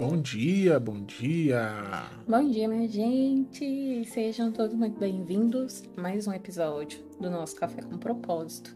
Bom dia, bom dia. Bom dia, minha gente. Sejam todos muito bem-vindos a mais um episódio do nosso Café com Propósito.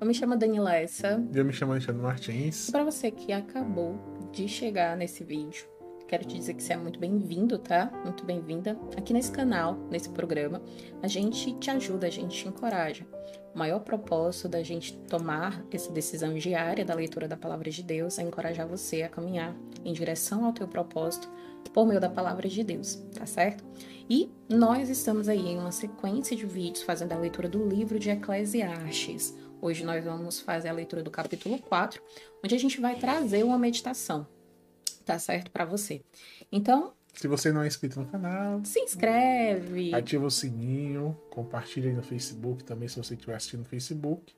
Eu me chamo Daniela Essa. Eu me chamo Alexandre Martins. E para você que acabou de chegar nesse vídeo, quero te dizer que você é muito bem-vindo, tá? Muito bem-vinda aqui nesse canal, nesse programa. A gente te ajuda, a gente te encoraja. O maior propósito da gente tomar essa decisão diária da leitura da palavra de Deus é encorajar você a caminhar em direção ao teu propósito por meio da palavra de Deus, tá certo? E nós estamos aí em uma sequência de vídeos fazendo a leitura do livro de Eclesiastes. Hoje nós vamos fazer a leitura do capítulo 4, onde a gente vai trazer uma meditação, tá certo para você. Então, se você não é inscrito no canal, se inscreve. Ativa o sininho, compartilha aí no Facebook também se você estiver assistindo no Facebook.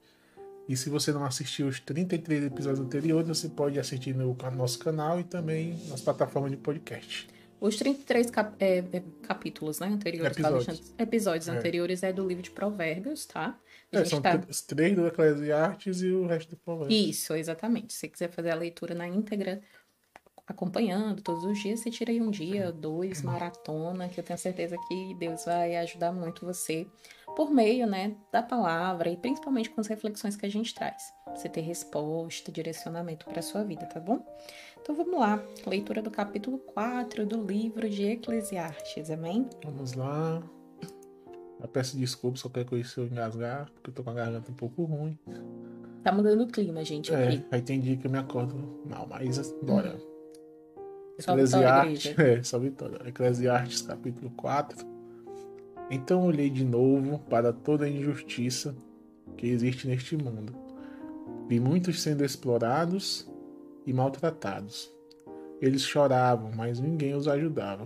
E se você não assistiu os 33 episódios anteriores, você pode assistir no nosso canal e também nas plataformas de podcast. Os 33 cap é, é, capítulos né, anteriores, episódios, episódios é. anteriores é do livro de Provérbios, tá? É, são tá... os três do Eclesiastes e o resto do Provérbios. Isso, exatamente. Se você quiser fazer a leitura na íntegra, acompanhando todos os dias, você tira aí um dia, dois, maratona, que eu tenho certeza que Deus vai ajudar muito você por meio, né, da palavra e principalmente com as reflexões que a gente traz. Você ter resposta, direcionamento para sua vida, tá bom? Então vamos lá, leitura do capítulo 4 do livro de Eclesiastes, amém? Vamos lá. Eu peço desculpas qualquer coisa se eu engasgar, porque eu tô com a garganta um pouco ruim. Tá mudando o clima, gente, é, aqui. aí tem dia que eu me acordo mal, mas bora. Hum. Eclesiastes, é, só vitória. Eclesiastes capítulo 4. Então olhei de novo para toda a injustiça que existe neste mundo. Vi muitos sendo explorados e maltratados. Eles choravam, mas ninguém os ajudava.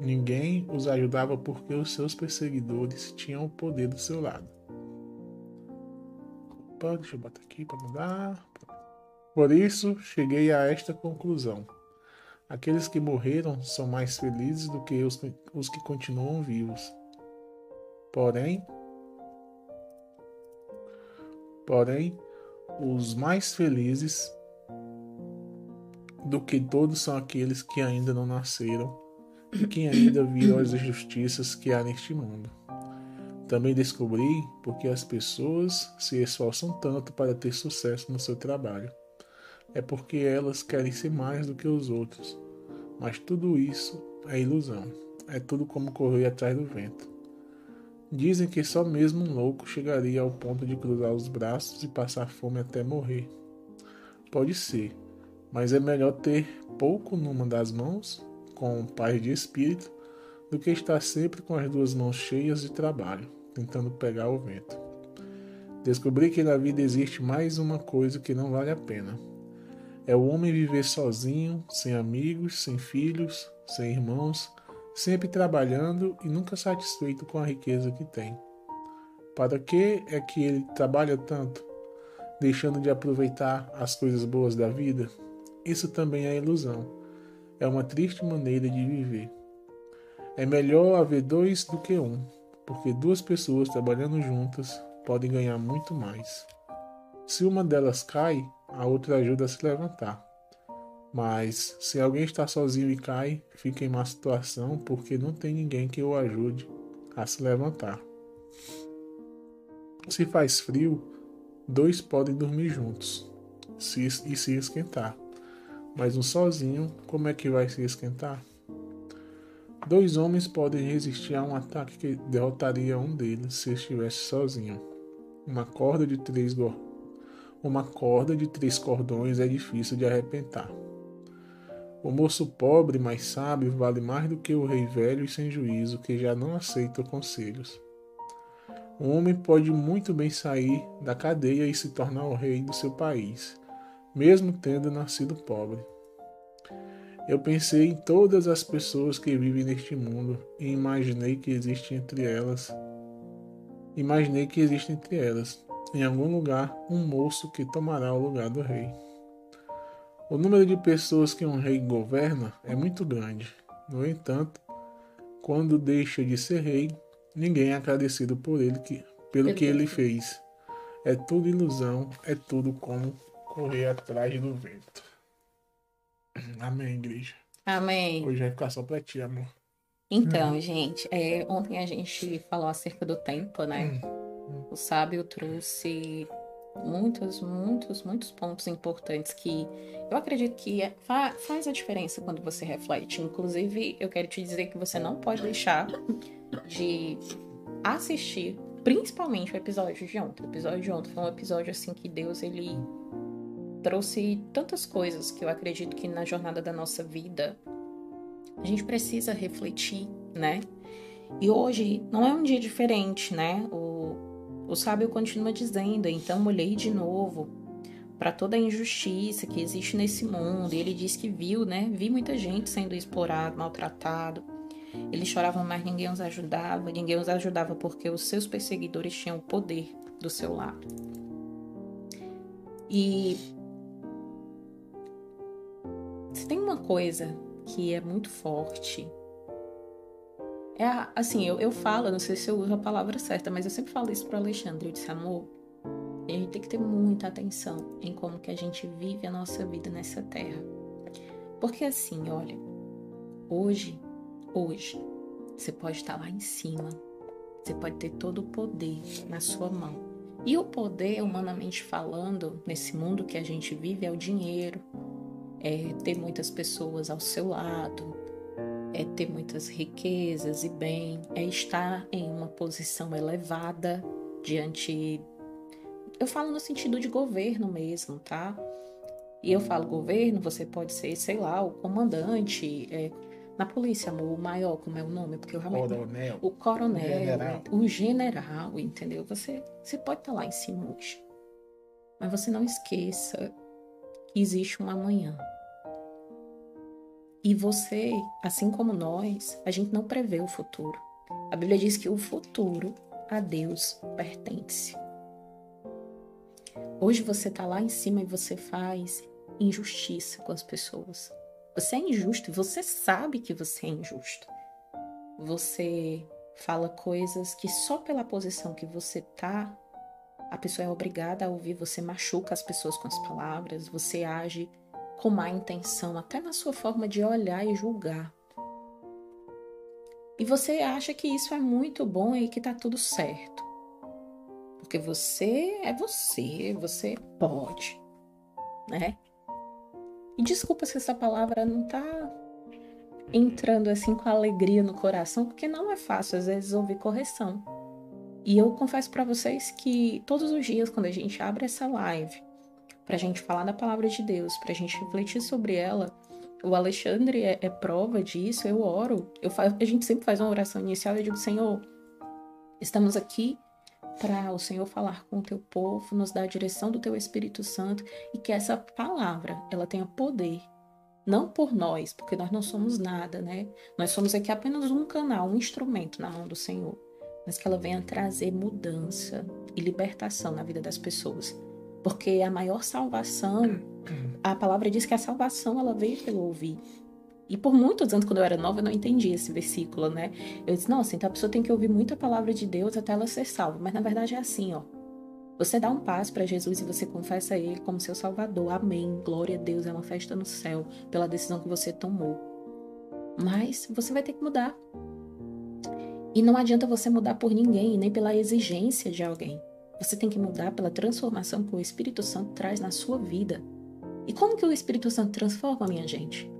Ninguém os ajudava porque os seus perseguidores tinham o poder do seu lado. Opa, deixa eu botar aqui para mudar. Por isso, cheguei a esta conclusão. Aqueles que morreram são mais felizes do que os, os que continuam vivos. Porém, porém, os mais felizes do que todos são aqueles que ainda não nasceram e que ainda viram as injustiças que há neste mundo. Também descobri porque as pessoas se esforçam tanto para ter sucesso no seu trabalho é porque elas querem ser mais do que os outros. Mas tudo isso é ilusão. É tudo como correr atrás do vento. Dizem que só mesmo um louco chegaria ao ponto de cruzar os braços e passar fome até morrer. Pode ser, mas é melhor ter pouco numa das mãos, com paz de espírito, do que estar sempre com as duas mãos cheias de trabalho, tentando pegar o vento. Descobri que na vida existe mais uma coisa que não vale a pena é o homem viver sozinho, sem amigos, sem filhos, sem irmãos, sempre trabalhando e nunca satisfeito com a riqueza que tem. Para que é que ele trabalha tanto, deixando de aproveitar as coisas boas da vida? Isso também é ilusão. É uma triste maneira de viver. É melhor haver dois do que um, porque duas pessoas trabalhando juntas podem ganhar muito mais. Se uma delas cai, a outra ajuda a se levantar. Mas se alguém está sozinho e cai, fica em má situação porque não tem ninguém que o ajude a se levantar. Se faz frio, dois podem dormir juntos se, e se esquentar. Mas um sozinho, como é que vai se esquentar? Dois homens podem resistir a um ataque que derrotaria um deles se estivesse sozinho. Uma corda de três uma corda de três cordões é difícil de arrebentar. O moço pobre, mas sábio, vale mais do que o rei velho e sem juízo, que já não aceita conselhos. Um homem pode muito bem sair da cadeia e se tornar o rei do seu país, mesmo tendo nascido pobre. Eu pensei em todas as pessoas que vivem neste mundo e imaginei que existe entre elas. Imaginei que existe entre elas em algum lugar um moço que tomará o lugar do rei. O número de pessoas que um rei governa é muito grande. No entanto, quando deixa de ser rei, ninguém é agradecido por ele que, pelo que ele fez. É tudo ilusão, é tudo como correr atrás do vento. Amém, igreja. Amém. Hoje vai ficar só pra ti, amor. Então, gente, é, ontem a gente falou acerca do tempo, né? Hum. O sábio trouxe muitos, muitos, muitos pontos importantes que eu acredito que é, fa faz a diferença quando você reflete. Inclusive, eu quero te dizer que você não pode deixar de assistir, principalmente o episódio de ontem. O episódio de ontem foi um episódio assim que Deus ele trouxe tantas coisas que eu acredito que na jornada da nossa vida a gente precisa refletir, né? E hoje não é um dia diferente, né? O, o sábio continua dizendo, então olhei de novo para toda a injustiça que existe nesse mundo. E ele diz que viu, né? Vi muita gente sendo explorado, maltratado. Eles choravam, mas ninguém os ajudava. Ninguém os ajudava porque os seus perseguidores tinham o poder do seu lado. E se tem uma coisa que é muito forte, é assim, eu, eu falo, não sei se eu uso a palavra certa, mas eu sempre falo isso pro Alexandre. Eu disse, amor, a gente tem que ter muita atenção em como que a gente vive a nossa vida nessa terra. Porque assim, olha, hoje, hoje, você pode estar lá em cima, você pode ter todo o poder na sua mão. E o poder, humanamente falando, nesse mundo que a gente vive, é o dinheiro, é ter muitas pessoas ao seu lado, é ter muitas riquezas e bem, é estar em uma posição elevada diante. Eu falo no sentido de governo mesmo, tá? E eu falo governo, você pode ser, sei lá, o comandante, é, na polícia, o maior, como é o nome? Porque eu realmente. Coronel. O coronel, O general. o general, entendeu? Você, você pode estar lá em cima hoje. Mas você não esqueça que existe um amanhã. E você, assim como nós, a gente não prevê o futuro. A Bíblia diz que o futuro a Deus pertence. Hoje você está lá em cima e você faz injustiça com as pessoas. Você é injusto e você sabe que você é injusto. Você fala coisas que só pela posição que você tá, a pessoa é obrigada a ouvir. Você machuca as pessoas com as palavras, você age com má intenção, até na sua forma de olhar e julgar. E você acha que isso é muito bom e que tá tudo certo. Porque você é você, você pode, né? E desculpa se essa palavra não tá entrando assim com alegria no coração, porque não é fácil às vezes ouvir correção. E eu confesso para vocês que todos os dias quando a gente abre essa live, pra gente falar da palavra de Deus, pra gente refletir sobre ela, o Alexandre é, é prova disso, eu oro. Eu fa- a gente sempre faz uma oração inicial eu digo, Senhor, estamos aqui para o Senhor falar com o teu povo, nos dar a direção do teu Espírito Santo e que essa palavra ela tenha poder. Não por nós, porque nós não somos nada, né? Nós somos aqui apenas um canal, um instrumento na mão do Senhor. Mas que ela venha trazer mudança e libertação na vida das pessoas. Porque a maior salvação, a palavra diz que a salvação ela veio pelo ouvir. E por muitos anos, quando eu era nova, eu não entendia esse versículo, né? Eu disse, nossa, então a pessoa tem que ouvir muita palavra de Deus até ela ser salva. Mas na verdade é assim, ó. Você dá um passo para Jesus e você confessa Ele como seu Salvador. Amém. Glória a Deus. É uma festa no céu pela decisão que você tomou. Mas você vai ter que mudar. E não adianta você mudar por ninguém, nem pela exigência de alguém. Você tem que mudar pela transformação que o Espírito Santo traz na sua vida. E como que o Espírito Santo transforma, minha gente?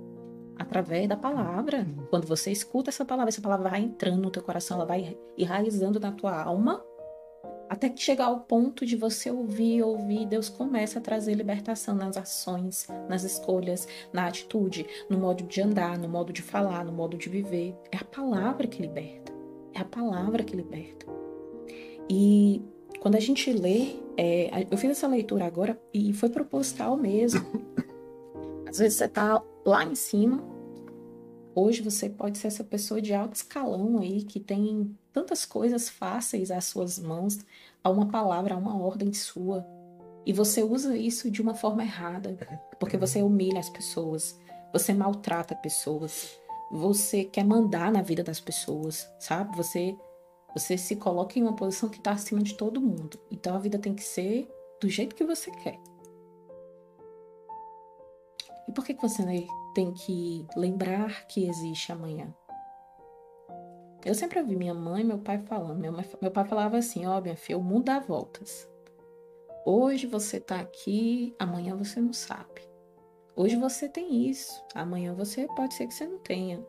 Através da palavra. Quando você escuta essa palavra, essa palavra vai entrando no teu coração, ela vai enraizando na tua alma, até que chegar ao ponto de você ouvir, ouvir, Deus começa a trazer libertação nas ações, nas escolhas, na atitude, no modo de andar, no modo de falar, no modo de viver. É a palavra que liberta. É a palavra que liberta. E quando a gente lê, é, eu fiz essa leitura agora e foi proposital mesmo. Às vezes você tá lá em cima. Hoje você pode ser essa pessoa de alto escalão aí que tem tantas coisas fáceis às suas mãos, a uma palavra, a uma ordem sua. E você usa isso de uma forma errada, porque você humilha as pessoas, você maltrata pessoas, você quer mandar na vida das pessoas, sabe? Você você se coloca em uma posição que está acima de todo mundo. Então a vida tem que ser do jeito que você quer. E por que você tem que lembrar que existe amanhã? Eu sempre ouvi minha mãe e meu pai falando. Meu, meu pai falava assim: Ó, oh, minha filha, o mundo dá voltas. Hoje você tá aqui, amanhã você não sabe. Hoje você tem isso, amanhã você pode ser que você não tenha.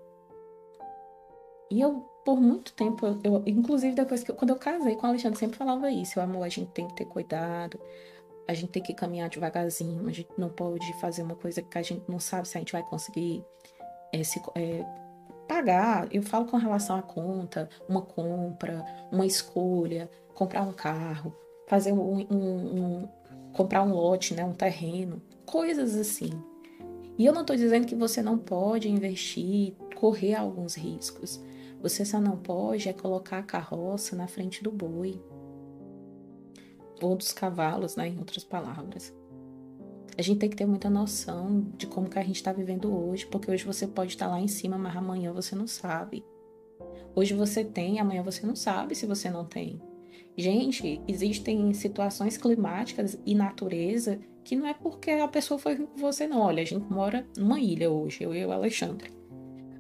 E eu, por muito tempo, eu, inclusive depois que quando eu casei com o Alexandre, sempre falava isso: amor, a gente tem que ter cuidado, a gente tem que caminhar devagarzinho, a gente não pode fazer uma coisa que a gente não sabe se a gente vai conseguir é, se, é, pagar. Eu falo com relação à conta, uma compra, uma escolha, comprar um carro fazer um, um, um, comprar um lote, né, um terreno, coisas assim. E eu não estou dizendo que você não pode investir, correr alguns riscos. Você só não pode é colocar a carroça na frente do boi ou dos cavalos, né, em outras palavras. A gente tem que ter muita noção de como que a gente está vivendo hoje, porque hoje você pode estar lá em cima, mas amanhã você não sabe. Hoje você tem, amanhã você não sabe se você não tem. Gente, existem situações climáticas e natureza que não é porque a pessoa foi com você, não. Olha, a gente mora numa ilha hoje, eu e o Alexandre.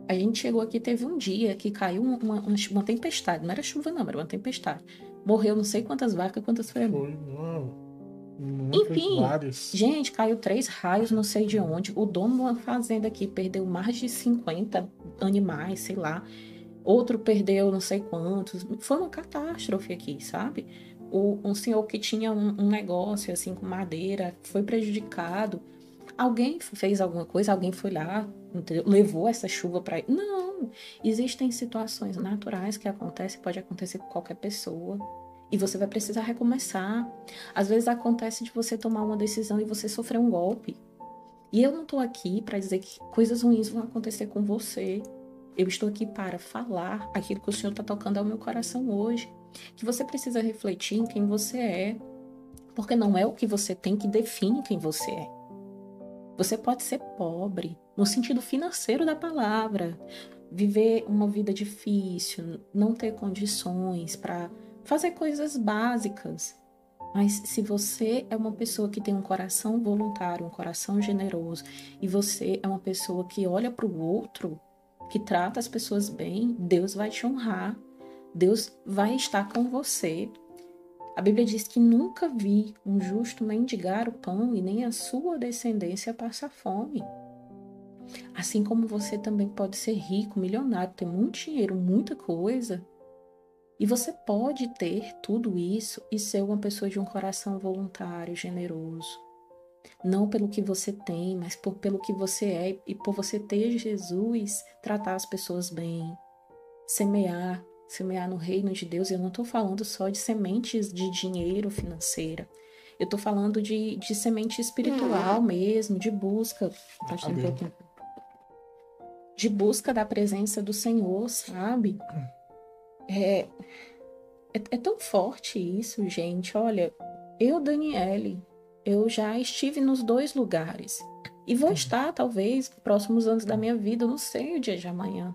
A gente chegou aqui, teve um dia que caiu uma, uma, uma tempestade. Não era chuva, não, era uma tempestade. Morreu não sei quantas vacas, quantas foi. Foi, Enfim, gente, caiu três raios, não sei de onde. O dono de uma fazenda aqui perdeu mais de 50 animais, sei lá outro perdeu não sei quantos. Foi uma catástrofe aqui, sabe? O, um senhor que tinha um, um negócio assim com madeira foi prejudicado. Alguém fez alguma coisa, alguém foi lá, entendeu? levou essa chuva para. Não! Existem situações naturais que acontecem, pode acontecer com qualquer pessoa. E você vai precisar recomeçar. Às vezes acontece de você tomar uma decisão e você sofrer um golpe. E eu não tô aqui para dizer que coisas ruins vão acontecer com você. Eu estou aqui para falar aquilo que o Senhor está tocando ao meu coração hoje. Que você precisa refletir em quem você é. Porque não é o que você tem que define quem você é. Você pode ser pobre, no sentido financeiro da palavra, viver uma vida difícil, não ter condições para fazer coisas básicas. Mas se você é uma pessoa que tem um coração voluntário, um coração generoso, e você é uma pessoa que olha para o outro que trata as pessoas bem, Deus vai te honrar. Deus vai estar com você. A Bíblia diz que nunca vi um justo mendigar o pão e nem a sua descendência passar fome. Assim como você também pode ser rico, milionário, ter muito dinheiro, muita coisa. E você pode ter tudo isso e ser uma pessoa de um coração voluntário, generoso não pelo que você tem, mas por, pelo que você é e por você ter Jesus, tratar as pessoas bem, semear, semear no reino de Deus. Eu não estou falando só de sementes de dinheiro financeira. Eu estou falando de, de semente espiritual mesmo, de busca. Tá de busca da presença do Senhor, sabe? É, é, é tão forte isso, gente. Olha, eu, Daniele, eu já estive nos dois lugares. E vou uhum. estar, talvez, próximos anos da minha vida, eu não sei o dia de amanhã.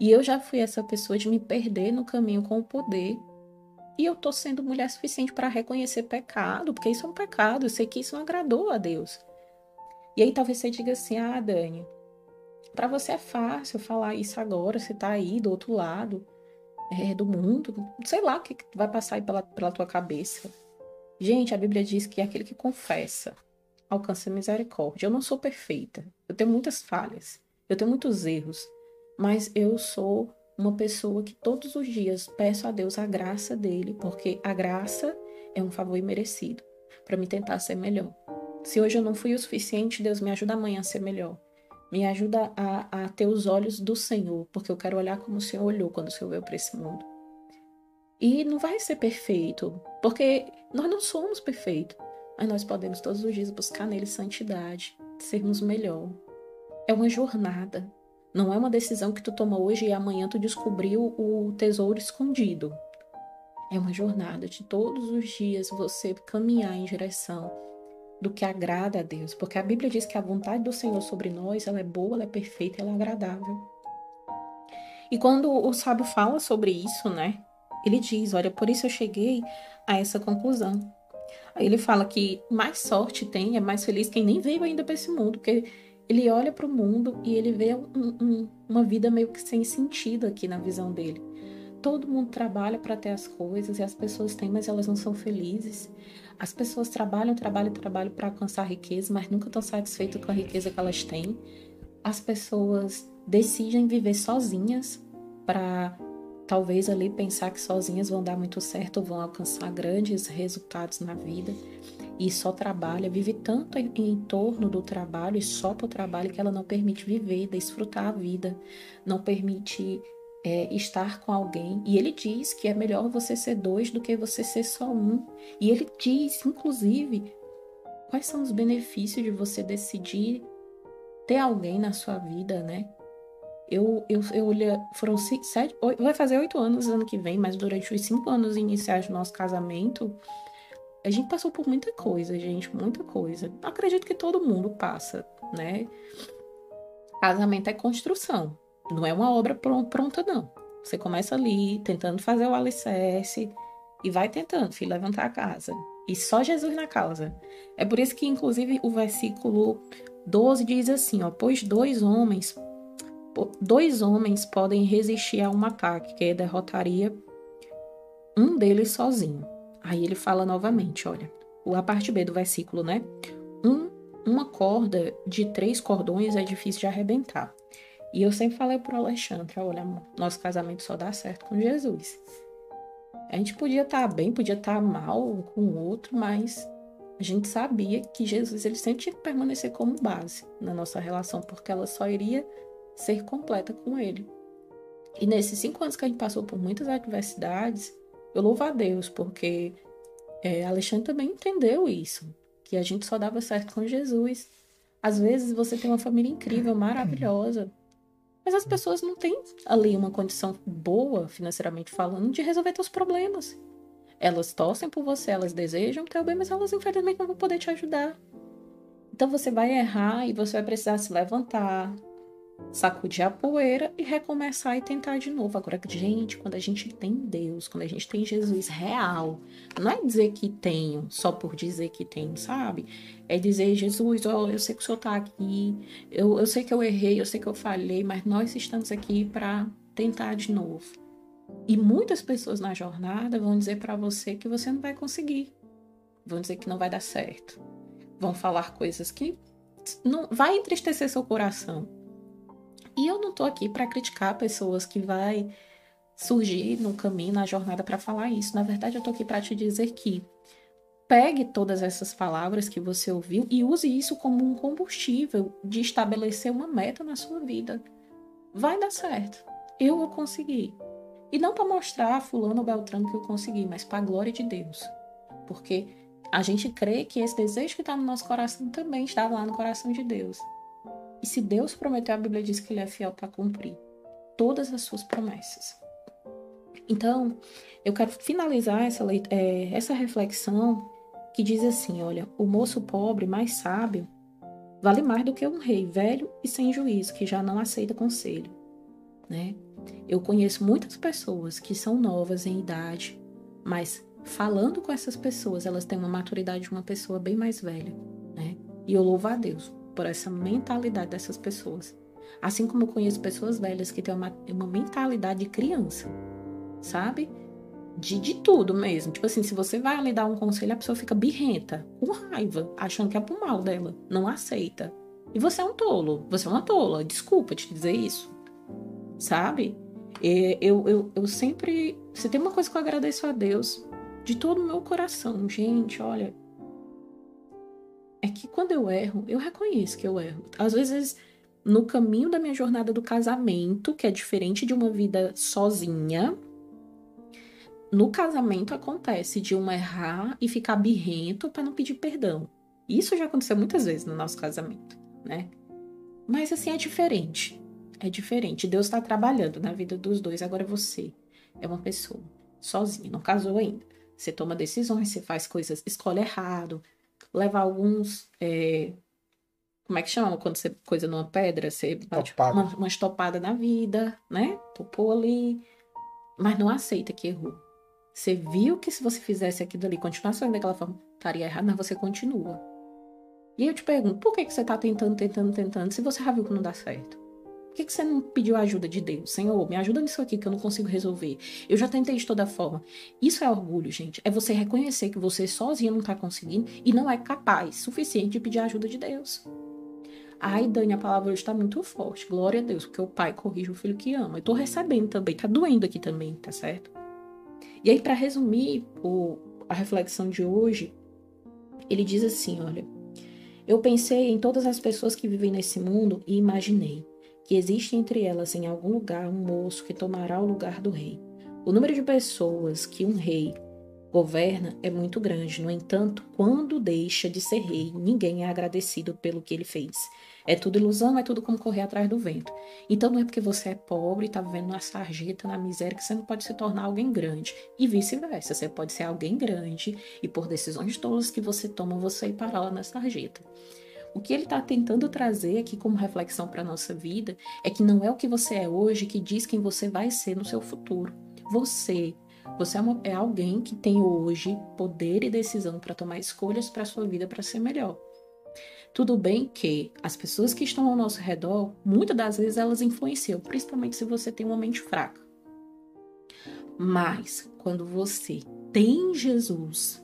E eu já fui essa pessoa de me perder no caminho com o poder. E eu tô sendo mulher suficiente para reconhecer pecado, porque isso é um pecado, eu sei que isso não agradou a Deus. E aí talvez você diga assim: "Ah, Dani, para você é fácil falar isso agora, você tá aí do outro lado é, do mundo, sei lá o que vai passar aí pela, pela tua cabeça". Gente, a Bíblia diz que aquele que confessa alcança misericórdia. Eu não sou perfeita. Eu tenho muitas falhas. Eu tenho muitos erros. Mas eu sou uma pessoa que todos os dias peço a Deus a graça dele, porque a graça é um favor imerecido para me tentar ser melhor. Se hoje eu não fui o suficiente, Deus me ajuda amanhã a ser melhor. Me ajuda a, a ter os olhos do Senhor, porque eu quero olhar como o Senhor olhou quando o Senhor veio para esse mundo. E não vai ser perfeito, porque nós não somos perfeitos, mas nós podemos todos os dias buscar nele santidade, sermos melhor. É uma jornada. Não é uma decisão que tu toma hoje e amanhã tu descobriu o tesouro escondido. É uma jornada de todos os dias você caminhar em direção do que agrada a Deus, porque a Bíblia diz que a vontade do Senhor sobre nós, ela é boa, ela é perfeita, ela é agradável. E quando o sábio fala sobre isso, né? Ele diz: Olha, por isso eu cheguei a essa conclusão. Aí ele fala que mais sorte tem, é mais feliz quem nem veio ainda para esse mundo, porque ele olha para o mundo e ele vê um, um, uma vida meio que sem sentido aqui na visão dele. Todo mundo trabalha para ter as coisas e as pessoas têm, mas elas não são felizes. As pessoas trabalham, trabalham, trabalham para alcançar riqueza, mas nunca estão satisfeitas com a riqueza que elas têm. As pessoas decidem viver sozinhas para talvez ali pensar que sozinhas vão dar muito certo, vão alcançar grandes resultados na vida e só trabalha, vive tanto em, em torno do trabalho e só para o trabalho que ela não permite viver, desfrutar a vida, não permite é, estar com alguém. E ele diz que é melhor você ser dois do que você ser só um. E ele diz, inclusive, quais são os benefícios de você decidir ter alguém na sua vida, né? Eu, eu, eu olhei, foram sete, oito, vai fazer oito anos ano que vem, mas durante os cinco anos iniciais do nosso casamento, a gente passou por muita coisa, gente, muita coisa. Acredito que todo mundo passa, né? Casamento é construção, não é uma obra pronta, não. Você começa ali, tentando fazer o alicerce, e vai tentando, filho, levantar a casa. E só Jesus na causa. É por isso que, inclusive, o versículo 12 diz assim, ó, pois dois homens dois homens podem resistir a um ataque que derrotaria um deles sozinho. Aí ele fala novamente, olha, a parte B do versículo, né? Um, uma corda de três cordões é difícil de arrebentar. E eu sempre falei pro Alexandre, olha, nosso casamento só dá certo com Jesus. A gente podia estar tá bem, podia estar tá mal com o outro, mas a gente sabia que Jesus ele sempre tinha que permanecer como base na nossa relação, porque ela só iria ser completa com Ele. E nesses cinco anos que a gente passou por muitas adversidades, eu louvo a Deus, porque é, Alexandre também entendeu isso, que a gente só dava certo com Jesus. Às vezes você tem uma família incrível, maravilhosa, mas as pessoas não têm ali uma condição boa, financeiramente falando, de resolver seus problemas. Elas torcem por você, elas desejam teu bem, mas elas infelizmente não vão poder te ajudar. Então você vai errar e você vai precisar se levantar, sacudir a poeira e recomeçar e tentar de novo. Agora, gente, quando a gente tem Deus, quando a gente tem Jesus real, não é dizer que tenho só por dizer que tenho, sabe? É dizer, Jesus, oh, eu sei que o Senhor está aqui, eu, eu sei que eu errei, eu sei que eu falhei, mas nós estamos aqui para tentar de novo. E muitas pessoas na jornada vão dizer para você que você não vai conseguir, vão dizer que não vai dar certo, vão falar coisas que não vai entristecer seu coração e eu não tô aqui para criticar pessoas que vai surgir no caminho, na jornada para falar isso. Na verdade, eu tô aqui para te dizer que pegue todas essas palavras que você ouviu e use isso como um combustível de estabelecer uma meta na sua vida. Vai dar certo. Eu vou conseguir. E não para mostrar a fulano ou beltrano que eu consegui, mas para a glória de Deus. Porque a gente crê que esse desejo que está no nosso coração também está lá no coração de Deus. E se Deus prometeu, a Bíblia diz que ele é fiel para cumprir todas as suas promessas. Então, eu quero finalizar essa, é, essa reflexão que diz assim: olha, o moço pobre, mais sábio, vale mais do que um rei velho e sem juízo, que já não aceita conselho. Né? Eu conheço muitas pessoas que são novas em idade, mas falando com essas pessoas, elas têm uma maturidade de uma pessoa bem mais velha. Né? E eu louvo a Deus por essa mentalidade dessas pessoas. Assim como eu conheço pessoas velhas que têm uma, uma mentalidade de criança, sabe? De, de tudo mesmo. Tipo assim, se você vai ali dar um conselho, a pessoa fica birrenta, com raiva, achando que é pro mal dela, não aceita. E você é um tolo, você é uma tola, desculpa te dizer isso, sabe? Eu, eu, eu sempre. Se tem uma coisa que eu agradeço a Deus de todo o meu coração, gente, olha, é que quando eu erro, eu reconheço que eu erro. Às vezes, no caminho da minha jornada do casamento, que é diferente de uma vida sozinha, no casamento acontece de um errar e ficar birrento para não pedir perdão. Isso já aconteceu muitas vezes no nosso casamento, né? Mas assim é diferente. É diferente. Deus está trabalhando na vida dos dois. Agora você é uma pessoa sozinha, não casou ainda. Você toma decisões, você faz coisas, escolhe errado, leva alguns. É, como é que chama? Quando você coisa numa pedra, você bate uma, uma estopada na vida, né? Topou ali, mas não aceita que errou. Você viu que se você fizesse aquilo ali, continuasse daquela forma, estaria errado, mas você continua. E eu te pergunto, por que, que você está tentando, tentando, tentando, se você já viu que não dá certo? Por que, que você não pediu ajuda de Deus? Senhor, me ajuda nisso aqui que eu não consigo resolver. Eu já tentei de toda forma. Isso é orgulho, gente. É você reconhecer que você sozinho não está conseguindo e não é capaz suficiente de pedir ajuda de Deus. Ai, Dani, a palavra hoje está muito forte. Glória a Deus, porque o pai corrige o filho que ama. Eu tô recebendo também, tá doendo aqui também, tá certo? E aí, para resumir o, a reflexão de hoje, ele diz assim: olha, eu pensei em todas as pessoas que vivem nesse mundo e imaginei que existe entre elas em algum lugar um moço que tomará o lugar do rei. O número de pessoas que um rei governa é muito grande. No entanto, quando deixa de ser rei, ninguém é agradecido pelo que ele fez. É tudo ilusão, é tudo como correr atrás do vento. Então não é porque você é pobre e está vivendo na sarjeta, na miséria, que você não pode se tornar alguém grande. E vice-versa, você pode ser alguém grande e por decisões tolas que você toma, você ir parar lá na sarjeta. O que ele está tentando trazer aqui como reflexão para a nossa vida é que não é o que você é hoje que diz quem você vai ser no seu futuro. Você, você é, uma, é alguém que tem hoje poder e decisão para tomar escolhas para a sua vida para ser melhor. Tudo bem que as pessoas que estão ao nosso redor, muitas das vezes elas influenciam, principalmente se você tem uma mente fraca. Mas quando você tem Jesus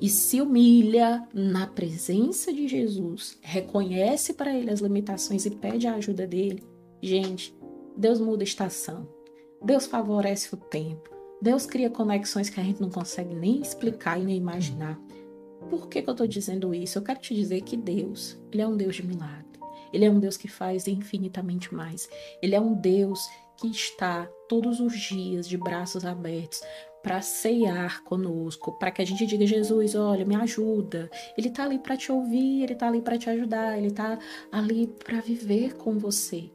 e se humilha na presença de Jesus, reconhece para ele as limitações e pede a ajuda dele, gente, Deus muda a estação. Deus favorece o tempo. Deus cria conexões que a gente não consegue nem explicar e nem imaginar. Por que, que eu estou dizendo isso? Eu quero te dizer que Deus, Ele é um Deus de milagre. Ele é um Deus que faz infinitamente mais. Ele é um Deus que está todos os dias de braços abertos para ceiar conosco, para que a gente diga Jesus, olha, me ajuda. Ele está ali para te ouvir, ele está ali para te ajudar, ele está ali para viver com você,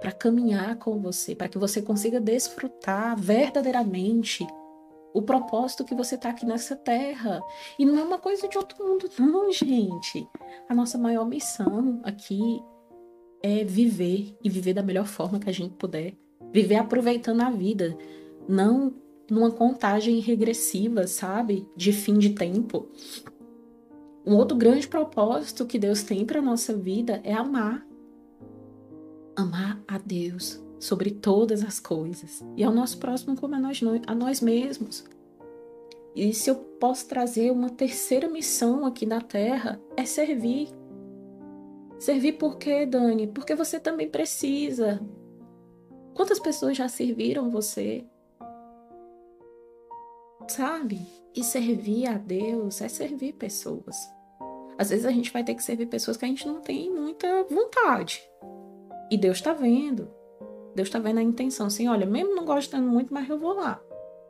para caminhar com você, para que você consiga desfrutar verdadeiramente o propósito que você está aqui nessa terra. E não é uma coisa de outro mundo, não, gente. A nossa maior missão aqui é viver e viver da melhor forma que a gente puder. Viver aproveitando a vida, não numa contagem regressiva, sabe? De fim de tempo. Um outro grande propósito que Deus tem para nossa vida é amar. Amar a Deus sobre todas as coisas e ao nosso próximo como a nós, a nós mesmos. E se eu posso trazer uma terceira missão aqui na Terra, é servir. Servir por quê, Dani? Porque você também precisa. Quantas pessoas já serviram você? Sabe? E servir a Deus é servir pessoas. Às vezes a gente vai ter que servir pessoas que a gente não tem muita vontade. E Deus está vendo. Deus está vendo a intenção. Assim, olha, mesmo não gostando muito, mas eu vou lá.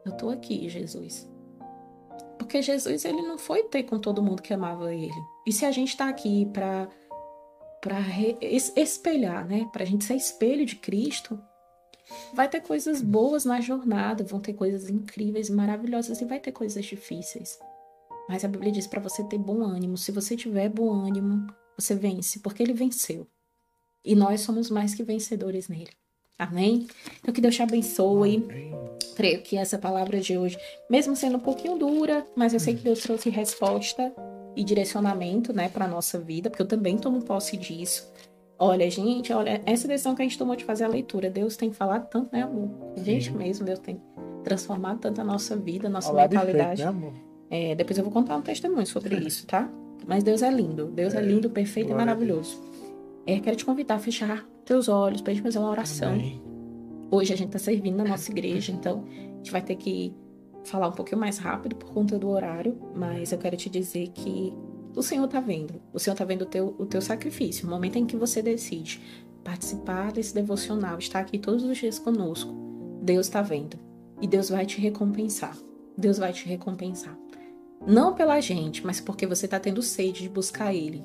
Eu estou aqui, Jesus. Porque Jesus, ele não foi ter com todo mundo que amava ele. E se a gente está aqui para para espelhar, né? Para a gente ser espelho de Cristo, Vai ter coisas boas na jornada, vão ter coisas incríveis, maravilhosas e vai ter coisas difíceis. Mas a Bíblia diz para você ter bom ânimo. Se você tiver bom ânimo, você vence, porque ele venceu. E nós somos mais que vencedores nele. Amém? Então que Deus te abençoe. Amém. Creio que essa palavra de hoje, mesmo sendo um pouquinho dura, mas eu sei que Deus trouxe resposta e direcionamento, né, para nossa vida, porque eu também tomo posse disso. Olha, gente, olha, essa decisão que a gente tomou de fazer a leitura, Deus tem falado tanto, né, amor? A gente Sim. mesmo, Deus tem transformado tanto a nossa vida, a nossa Olá mentalidade. De feito, né, amor? É, depois eu vou contar um testemunho sobre isso, tá? Mas Deus é lindo, Deus é, é lindo, perfeito Glória e maravilhoso. É, quero te convidar a fechar teus olhos pra gente fazer uma oração. Amém. Hoje a gente tá servindo na nossa igreja, então a gente vai ter que falar um pouquinho mais rápido por conta do horário, mas eu quero te dizer que o Senhor está vendo. O Senhor está vendo o teu, o teu sacrifício. O momento em que você decide participar desse devocional, estar aqui todos os dias conosco, Deus está vendo. E Deus vai te recompensar. Deus vai te recompensar. Não pela gente, mas porque você está tendo sede de buscar Ele.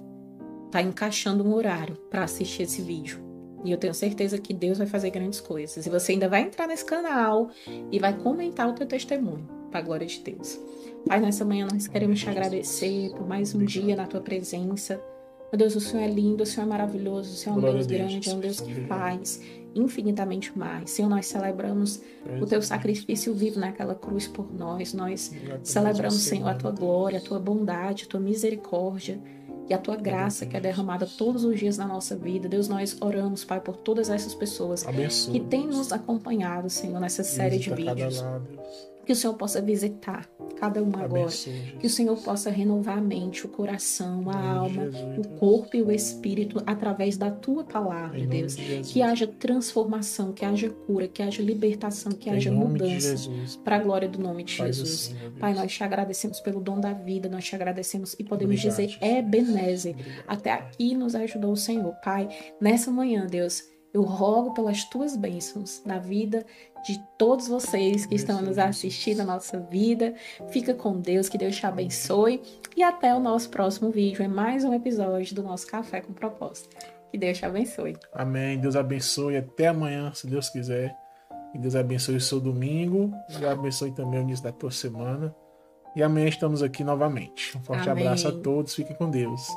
Está encaixando um horário para assistir esse vídeo. E eu tenho certeza que Deus vai fazer grandes coisas. E você ainda vai entrar nesse canal e vai comentar o teu testemunho, para a glória de Deus. Pai, nessa manhã nós queremos te agradecer por mais um dia na tua presença. Meu Deus, o Senhor é lindo, o Senhor é maravilhoso, o Senhor é um Deus Deus, grande, é um Deus que faz infinitamente mais. Senhor, nós celebramos o teu sacrifício vivo naquela cruz por nós. Nós celebramos, Senhor, a tua glória, a tua bondade, a tua misericórdia e a tua graça que é derramada todos os dias na nossa vida. Deus, nós oramos, Pai, por todas essas pessoas Abençoa. que têm nos acompanhado, Senhor, nessa série de vídeos. Que o Senhor possa visitar cada um agora. Que o Senhor possa renovar a mente, o coração, a alma, Jesus, o corpo e o espírito através da tua palavra, Em Deus. de. Que haja transformação, que haja cura, que haja libertação, que haja Em de mudança. Para a glória do nome de Faz Jesus. assim. Pai, nós te agradecemos pelo dom da vida, nós te agradecemos e podemos Obrigado, dizer. Ebenezer. Até aqui nos ajudou o Senhor. Pai, nessa manhã, Deus, eu rogo pelas tuas bênçãos na vida de todos vocês que estão nos assistindo a nossa vida. Fica com Deus, que Deus te abençoe. E até o nosso próximo vídeo. É mais um episódio do nosso Café com Propósito. Que Deus te abençoe. Amém. Deus abençoe. Até amanhã, se Deus quiser. Que Deus abençoe o seu domingo. E abençoe também o início da tua semana. E amanhã estamos aqui novamente. Um forte Amém. abraço a todos. Fiquem com Deus.